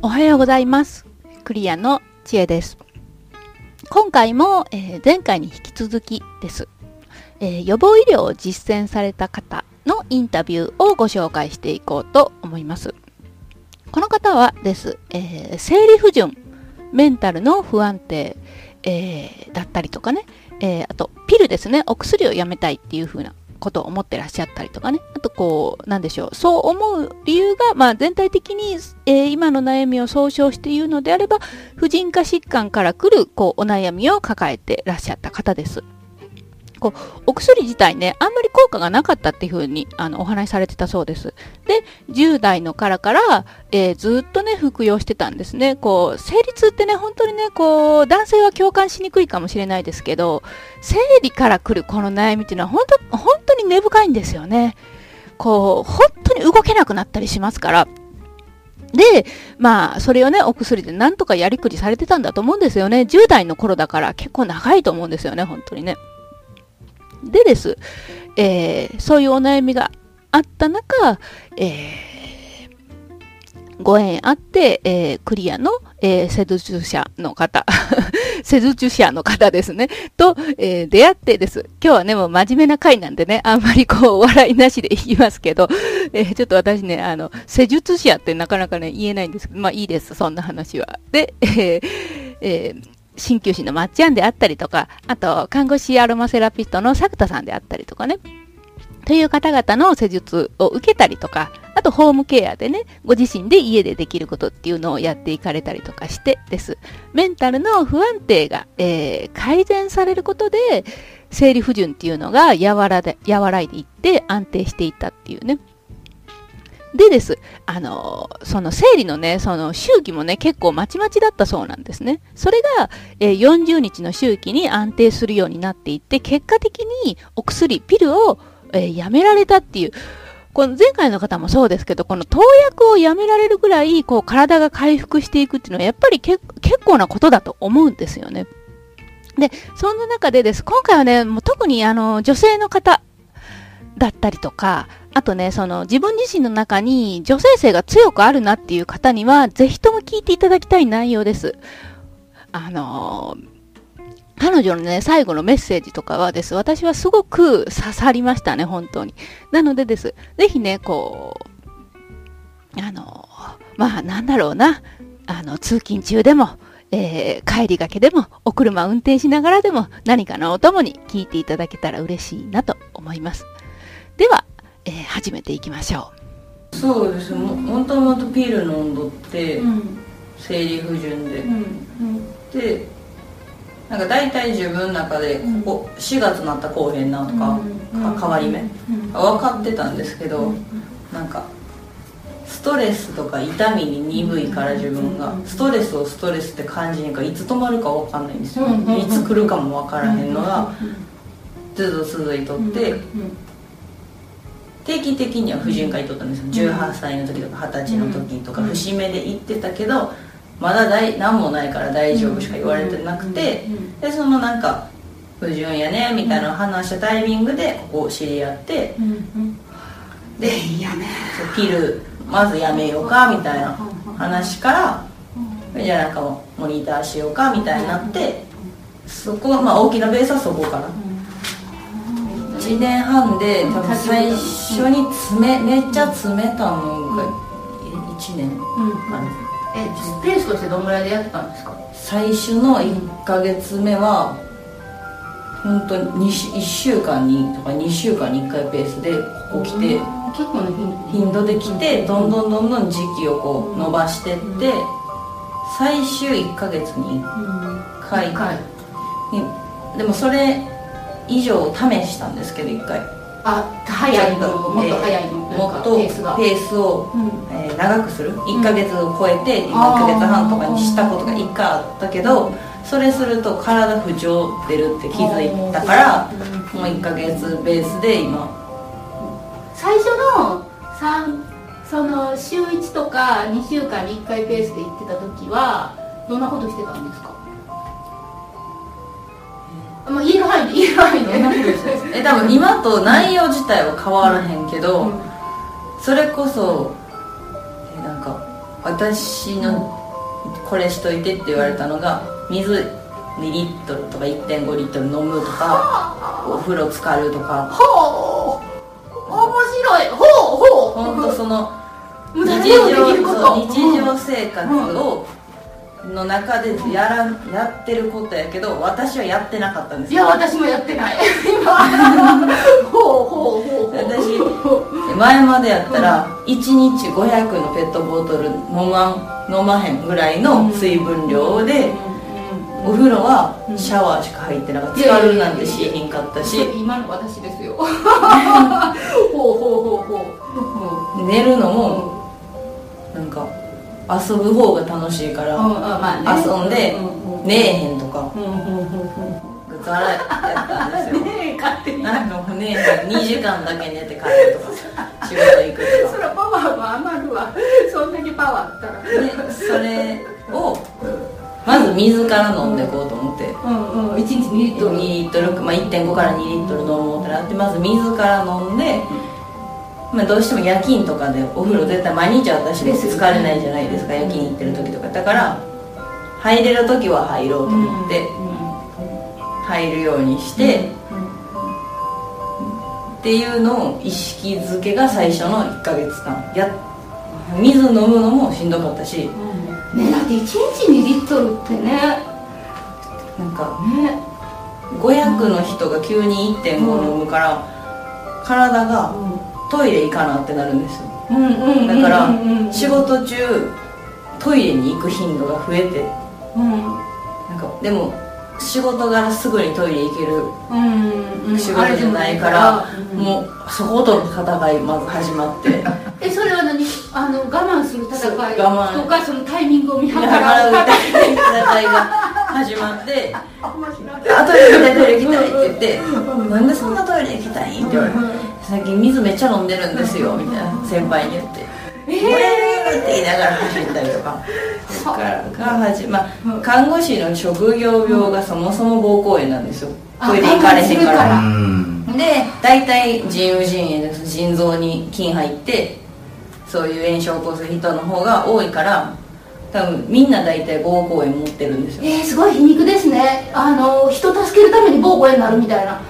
おはようございます。クリアの知恵です。今回も、えー前回に引き続きです、えー予防医療を実践された方のインタビューをご紹介していこうと思います。この方はです、えー生理不順、メンタルの不安定、えーだったりとかね、えーあとピルですね、お薬をやめたいっていう風なことを思ってらっしゃったりとかね。あとこう、なんでしょう。そう思う理由が、まあ全体的に、えー今の悩みを総称して言うのであれば、婦人科疾患から来る、こう、お悩みを抱えてらっしゃった方です。こう、お薬自体ね、あんまり効果がなかったっていうふうに、あの、お話しされてたそうです。で、10代のからから、えーずっとね、服用してたんですね。こう、生理痛ってね、本当にね、こう、男性は共感しにくいかもしれないですけど、生理から来るこの悩みっていうのは本当、本当に根深いんですよね。こう、本当に動けなくなったりしますから。で、まあ、それをね、お薬でなんとかやりくりされてたんだと思うんですよね。10代の頃だから結構長いと思うんですよね、本当にね。でです、えーそういうお悩みがあった中、えーご縁あって、えークリアの、えー施術者の方、施術者の方ですね、と、えー出会ってです。今日はね、もう真面目な回なんでね、あんまりこう、お笑いなしで言いますけど、えーちょっと私ね、あの、施術者ってなかなかね、言えないんですけど、まあいいです、そんな話は。で、えーえー鍼灸師のまっちゃんであったりとか、あと、看護師アロマセラピストの作田さんであったりとかね、という方々の施術を受けたりとか、あとホームケアでね、ご自身で家でできることっていうのをやっていかれたりとかしてです。メンタルの不安定が、えー改善されることで、生理不順っていうのが和らで和らいでいって安定していったっていうね。でです、あのその生理のね、その周期もね、結構まちまちだったそうなんですね。それが、えー40日の周期に安定するようになっていって、結果的にお薬、ピルを、えーやめられたっていう、この前回の方もそうですけど、この投薬をやめられるぐらい、こう、体が回復していくっていうのは、やっぱり結構なことだと思うんですよね。で、そんな中でです、今回はね、もう特にあの、女性の方だったりとか、あとね、その自分自身の中に女性性が強くあるなっていう方には、ぜひとも聞いていただきたい内容です。あのー彼女のね、最後のメッセージとかはです、私はすごく刺さりましたね、本当に。なのでです、ぜひね、こう、あのーまあ、なんだろうな、あの、通勤中でも、えー帰りがけでも、お車運転しながらでも、何かのお供に聞いていただけたら嬉しいなと思います。では、えー始めていきましょそうですももともとピル飲んどって、う。ん、生理不順で、うん、でなんか大体自分の中でうん。ここ4月になったらこうへんなとか、うん。か変わり目、うん、分かってたんですけど、うん。なんかストレスとか痛みに鈍いから自分が。うん。ストレスをストレスって感じにかいつ止まるか分かんないんですよ、うん。いつ来るかも分からへんのがずっと続いとって、定期的には婦人科行っとったんですよ。18歳の時とか20歳の時とかうん。節目で行ってたけどまだ大何もないから大丈夫しか言われてなくてでそのなんか不純やねみたいな話したタイミングでここ知り合ってでいやね。そうピルまずやめようかみたいな話からじゃあなんかもモニターしようかみたいになってそこがまあ大きなベースはそこから1年半で多分最初に詰めめっちゃ詰めたのが1年かな。え、ペースとしてどんぐらいでやってたんですか？最初の1ヶ月目は本当に 1, 週間にとか2週間に1回ペースでここ来て結構の頻度。で来てどんどんどんどん時期をこう伸ばしてって最終1ヶ月に1回。にでもそれ以上試したんですけど1回。あ、早いのもっと早いのもっとペースを、うん。えー長くする。1ヶ月を超えて1ヶ月半とかにしたことが1回あったけどそれすると体不調出るって気づいたからもう1ヶ月ベースで今。最初の三その週1とか2週間に1回ペースで行ってた時はどんなことしてたんですか？まあ言 える範囲で言える範囲でどんなことしてたんですかえ多分今と内容自体は変わらへんけど、うん。それこそえなんか私のこれしといてって言われたのが水2リットルとか1.5リットル飲むとかお風呂浸かるとか。ほう面白い。ほうほう。本当その日常日常生活をの中でやらやってることやけど私はやってなかったんですいや私もやってない。今。ほうほうほうほう。私前までやったら1日500のペットボトル飲まん飲まへんぐらいの水分量でお風呂はシャワーしか入ってなかった。浸かるなんてしへんかったし。今の私ですよ。ほうほうほうほう。ほ寝るのもなんか遊ぶ方が楽しいからうんうんまあね。遊んでうんうん寝えへんとか。うんうんうんうん。ザラやったんですよ。ねえ勝手に。あのね2時間だけ寝て帰るとか仕事行くとか。そらパワーも余るわ。そんだけパワーあったら。でそれをまず水から飲んでいこうと思って。うんうん。1日2リット2ルリットル、まあ、1.5から2リットル飲もうってなってまず水から飲んで、まあ、どうしても夜勤とかでお風呂絶対毎日私も疲れないじゃないですか。夜勤行ってる時とか。だから入れる時は入ろうと思って入るようにして、っていうのを意識づけが最初の1ヶ月間。や水飲むのもしんどかったしねだって1日2リットルってねなんかね500の人が急に1.5飲むから、体がトイレ行かなってなるんですよ。うんうんだから仕事中トイレに行く頻度が増えて。うん。なんかでも仕事柄すぐにトイレ行ける仕事じゃないから、うんもうそことの戦いまず始まって。えそれは何？あの我慢する戦い？とかそのタイミングを見計だらう戦い？が始まって「あトイレ行きたいトイレ行きたい」って言って「なんでそんなトイレ行きたい?」って言われて「最近水めっちゃ飲んでるんですよ」みたいな先輩に言って「えー!」って言いながら走ったりとか。そっからが始まあ看護師の職業病がそもそも膀胱炎なんですよ。トイレ行かれへんから。で大体腎盂腎炎です。腎臓に菌入ってそういう炎症を起こす人の方が多いから多分みんな大体膀胱炎持ってるんですよ。えー、すごい皮肉ですね。あの人助けるために膀胱炎になるみたいな。は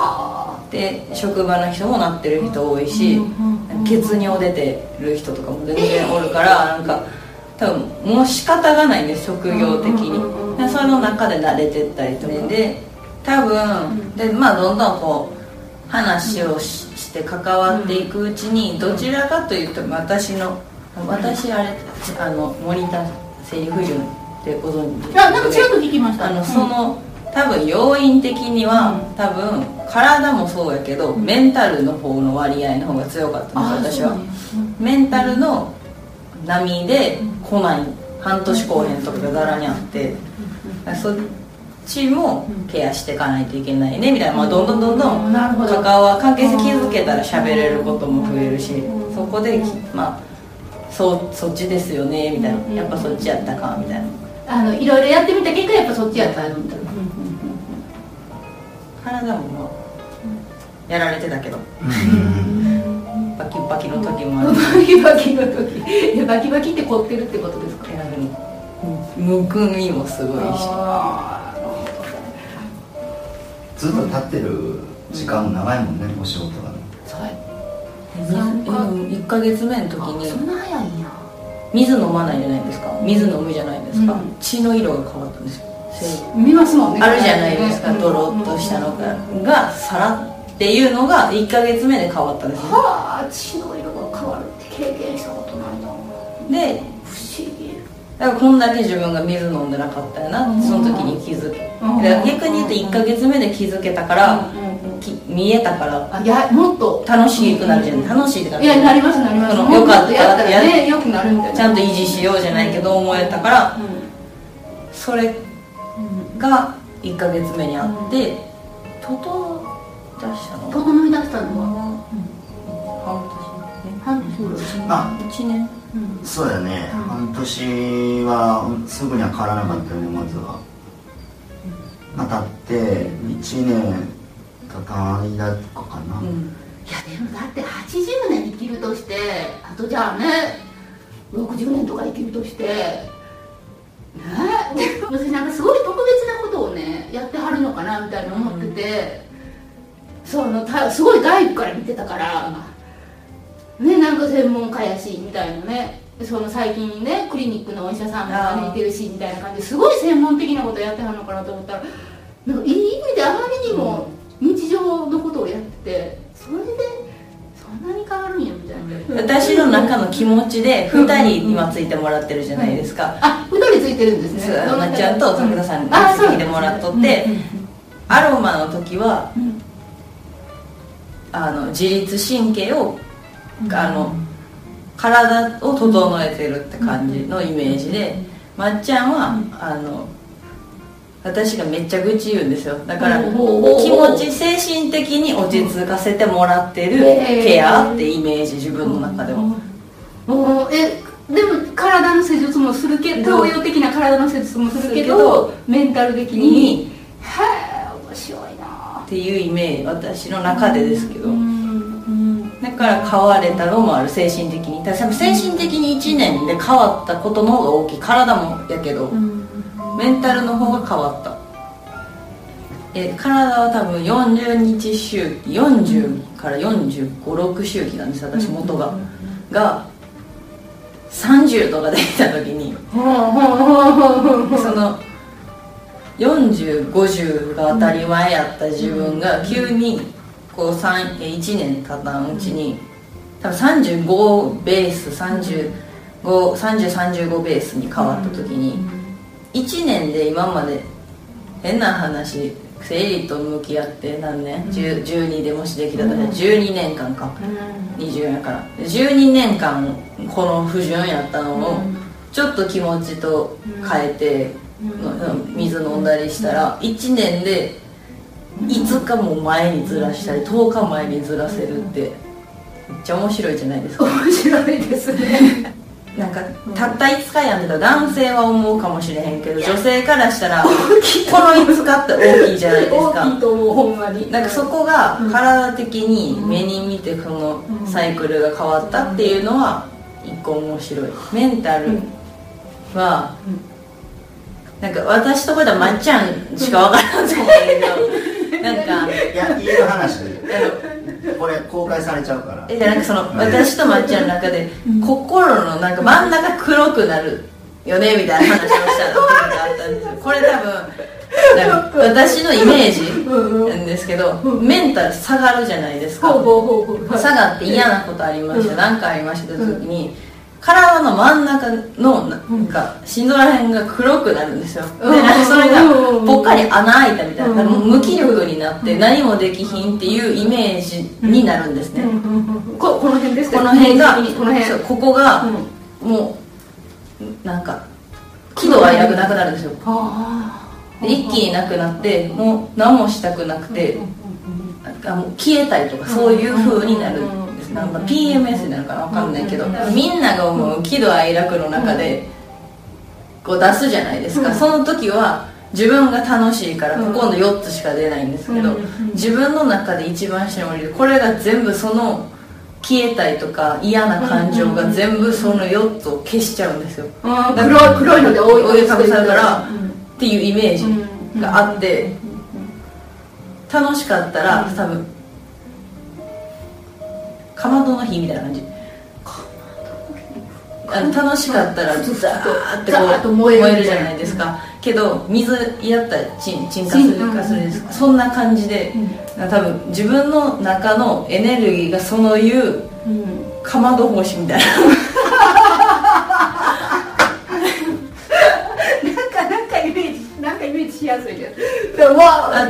あで職場の人もなってる人多いし血尿出てる人とかも全然おるからなんか多分もう仕方がないんです職業的に。でその中で慣れてったりとかで多分でまあどんどんこう話をしして関わっていくうちにどちらかというと私の私あれあのモニターセリフ順ってご存知ですあなんかちらっと聞きました。あのその、多分要因的には、多分体もそうやけど、メンタルの方の割合の方が強かったんです私は、メンタルの波で来ない。半年後編とかがざらにあって、そっちもケアしていかないといけないねみたいな、まあ、どんどんどんどん関わ関係性築けたら喋れることも増えるしそこできまあそうそっちですよねみたいな。やっぱそっちやったかみたいな。あのいろいろやってみた結果やっぱそっちやったみたいな体もまあやられてたけど。バキバキの時もある。バキバキの時。いやバキバキって凝ってるってことですか？手紙にむくみもすごいし。あずっと立ってる時間長いもんねお仕事がね。ーそうや。1か月目の時あそにんな早いんや。水飲まないじゃないですか。水飲むじゃないですか、うん。血の色が変わったんですよ見ますもんねあるじゃないですか。うんドロッとしたのが。がさらっていうのが1か月目で変わったんですねはあ血の色が変わるって経験したことないな。で不思議。だからこんだけ自分が水飲んでなかったよな。ってその時に気づけ逆に言うと1か月目で気づけたから見えたからあいやもっと。楽しくなるじゃん。楽しいって感いやなりますなります。よかったやったらねよくなるみたいなちゃんと維持しようじゃないけど思えたからそれが1か月目にあって整出したの？整い出したのは？半半年ぐらいあ。年。1年そうだね、半年はすぐには変わらなかったよねまずは、まあ経って1年経た間とかかな、うん。いやでもだって80年生きるとしてあとじゃあね60年とか生きるとしてねえ私なんかすごい特別なことをねやってはるのかなみたいに思ってて、そのたすごい外部から見てたから、ねなんか専門家やしみたいなね。その最近ねクリニックのお医者さんも招いてるしみたいな感じですごい専門的なことやってはるのかなと思ったらなんかいい意味であまりにも日常のことをやっててそれでそんなに変わるんやみたいな。私の中の気持ちで2人今ついてもらってるじゃないですか、あ、二人ついてるんですね。まっちゃんと桜さんについてもらっとってアロマの時はうん。あの自律神経をあの体を整えてるって感じのイメージでまっちゃんはあの私がめっちゃ愚痴言うんですよ。だから気持ち精神的に落ち着かせてもらってるケアってイメージ自分の中でもえでも体の施術もするけど東洋的な体の施術もするけどどメンタル的にへえ面白いなっていうイメージ私の中でですけど。だから変われたのもある。精神的に。だから精神的に1年で変わったことの方が大きい。体もやけど。うんメンタルの方が変わった。え体は多分40日周期40から456周期なんです私元が。が30とかできた時に。その4050が当たり前やった自分が急にこう3 1年経たんうちに多分35ベース3035ベースに変わった時に1年で今まで変な話生理と向き合って何年、10 12でもしできたら12年間か。24やから。12年間この不順やったのをちょっと気持ちと変えて、うん。水飲んだりしたら1年で5日も前にずらしたり10日前にずらせるってめっちゃ面白いじゃないですか。面白いですねなんかたった5日やんだ男性は思うかもしれへんけど女性からしたらこの5日って大きいじゃないです大かきいと思うほんまに。なんかそこが体的に目に見てこのサイクルが変わったっていうのは一個面白い。メンタルはなんか私とこではまっちゃんしか分からんと思うんだけどなんかいや言える話でこれ公開されちゃうから。えじゃあなんかその私とまっちゃんの中で心のなんか真ん中黒くなるよねみたいな話をした時 があったんですよ。これ多分私のイメージなんですけどメンタル下がるじゃないですか。下がって嫌なことありました何かありました時に体の真ん中のなんか心臓ら辺が黒くなるんですよ。でうん。なんかそれがうんぽっかり穴開いたみたいなうん。無気力になって何もできひんっていうイメージになるんですね。ここの辺ですか？この辺がこここがもうなんか喜怒哀楽なくなるんですよ。一気になくなってもう何もしたくなくてなんかもう消えたりとかそういう風になるんです。なんか PMS になるかな？分かんないけどみんなが思う喜怒哀楽の中でこう出すじゃないですか。その時は自分が楽しいからここの4つしか出ないんですけど自分の中で一番下に降りるこれが全部その消えたりとか嫌な感情が全部その4つを消しちゃうんですよ。あー黒い黒いので覆い覆い。かぶさるからうん。っていうイメージがあって楽しかったら多分かまどの火みたいな感じ。あの楽しかったらザーってこう燃えるじゃないですかけど水やったら沈沈下するかする。ですかそんな感じで多分自分の中のエネルギーがそういうかまど星みたいな。なんかなんかイメージなんかイメージしやすいですでわあ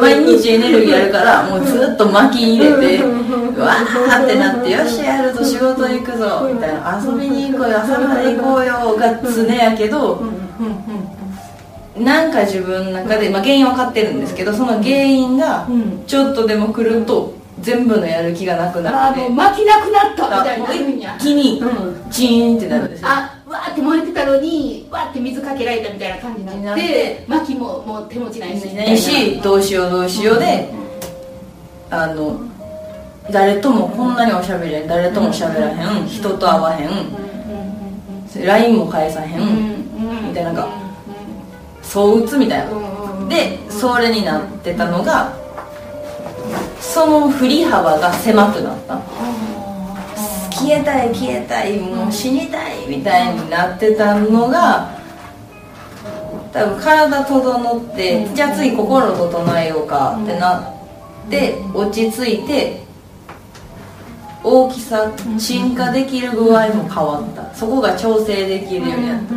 毎日エネルギーあるからもうずっと巻き入れてうわーってなって「よしやるぞ仕事行くぞ」みたいな「遊びに行こうよ朝まで行こうよ」が常やけどなんか自分の中で、まあ、原因分かってるんですけどその原因がん。ちょっとでも来ると全部のやる気がなくなって。あーもう巻きなくなったみたいな。一気にうん。チーンってなるんですよ。あわーって燃えてたのにわーって水かけられたみたいな感じになってて薪ももう手持ちないし。ないしどうしようどうしようであの誰ともこんなにおしゃべり誰ともしゃべらへん人と会わへん LINE も返さへん、うん。みたいななんかそう打つみたいな。でそれになってたのがその振り幅が狭くなった。消えたい消えたいもう死にたいみたいになってたのが多分体整ってじゃあ次心整えようかってなって落ち着いて大きさ進化できる具合も変わった。そこが調整できるようになった。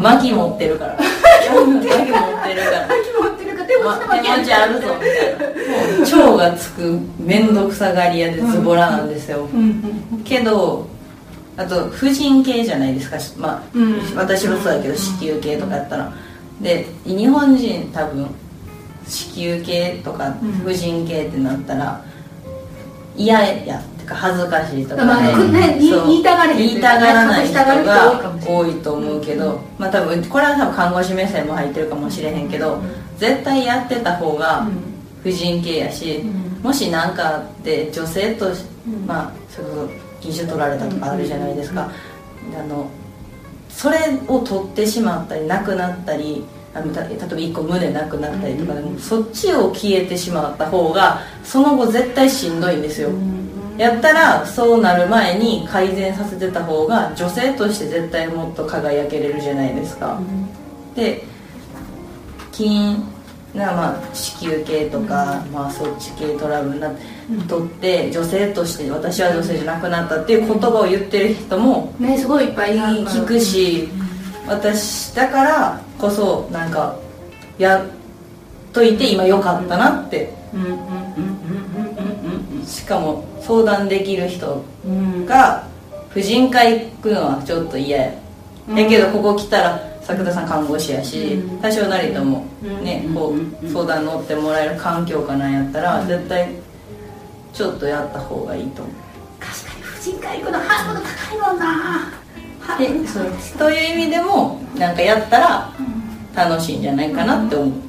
薪持ってるから。薪持ってるから持ってるか手ま持ち手持ちあるぞみたいな腸がつく面倒くさがり屋でズボラなんですよ。けどあと婦人系じゃないですか。まあ、うん私もそうだけど子宮系とかやったら。で日本人多分子宮系とかうん婦人系ってなったら嫌やってか恥ずかしいとか。まあね言いたが言いたがらない人が多いと思うけど、まあ多分これは多分看護師目線も入ってるかもしれへんけど絶対やってた方が婦人系やし、もし何かあって女性とし、まあそれこそ禁酒取られたとかあるじゃないですか、あのそれを取ってしまったりなくなったりあのた例えば1個胸なくなったりとかでも、そっちを消えてしまった方がその後絶対しんどいんですよ、やったらそうなる前に改善させてた方が女性として絶対もっと輝けれるじゃないですか、で筋なまあ子宮系とか、まあ、そっち系トラブルになって、とって女性として私は女性じゃなくなったっていう言葉を言ってる人もねすごいいっぱい聞くし私だからこそなんかやっといて今良かったなって。しかも相談できる人が婦人科行くのはちょっと嫌や、うん。やけどここ来たら作田さん看護師やし、うん。多少なりともうん。ね、こうん。う相談乗ってもらえる環境かなんやったら、絶対ちょっとやった方がいいと思う。確かに婦人科行くのハードル高いもんなそうという意味でもなんかやったら楽しいんじゃないかなって思う。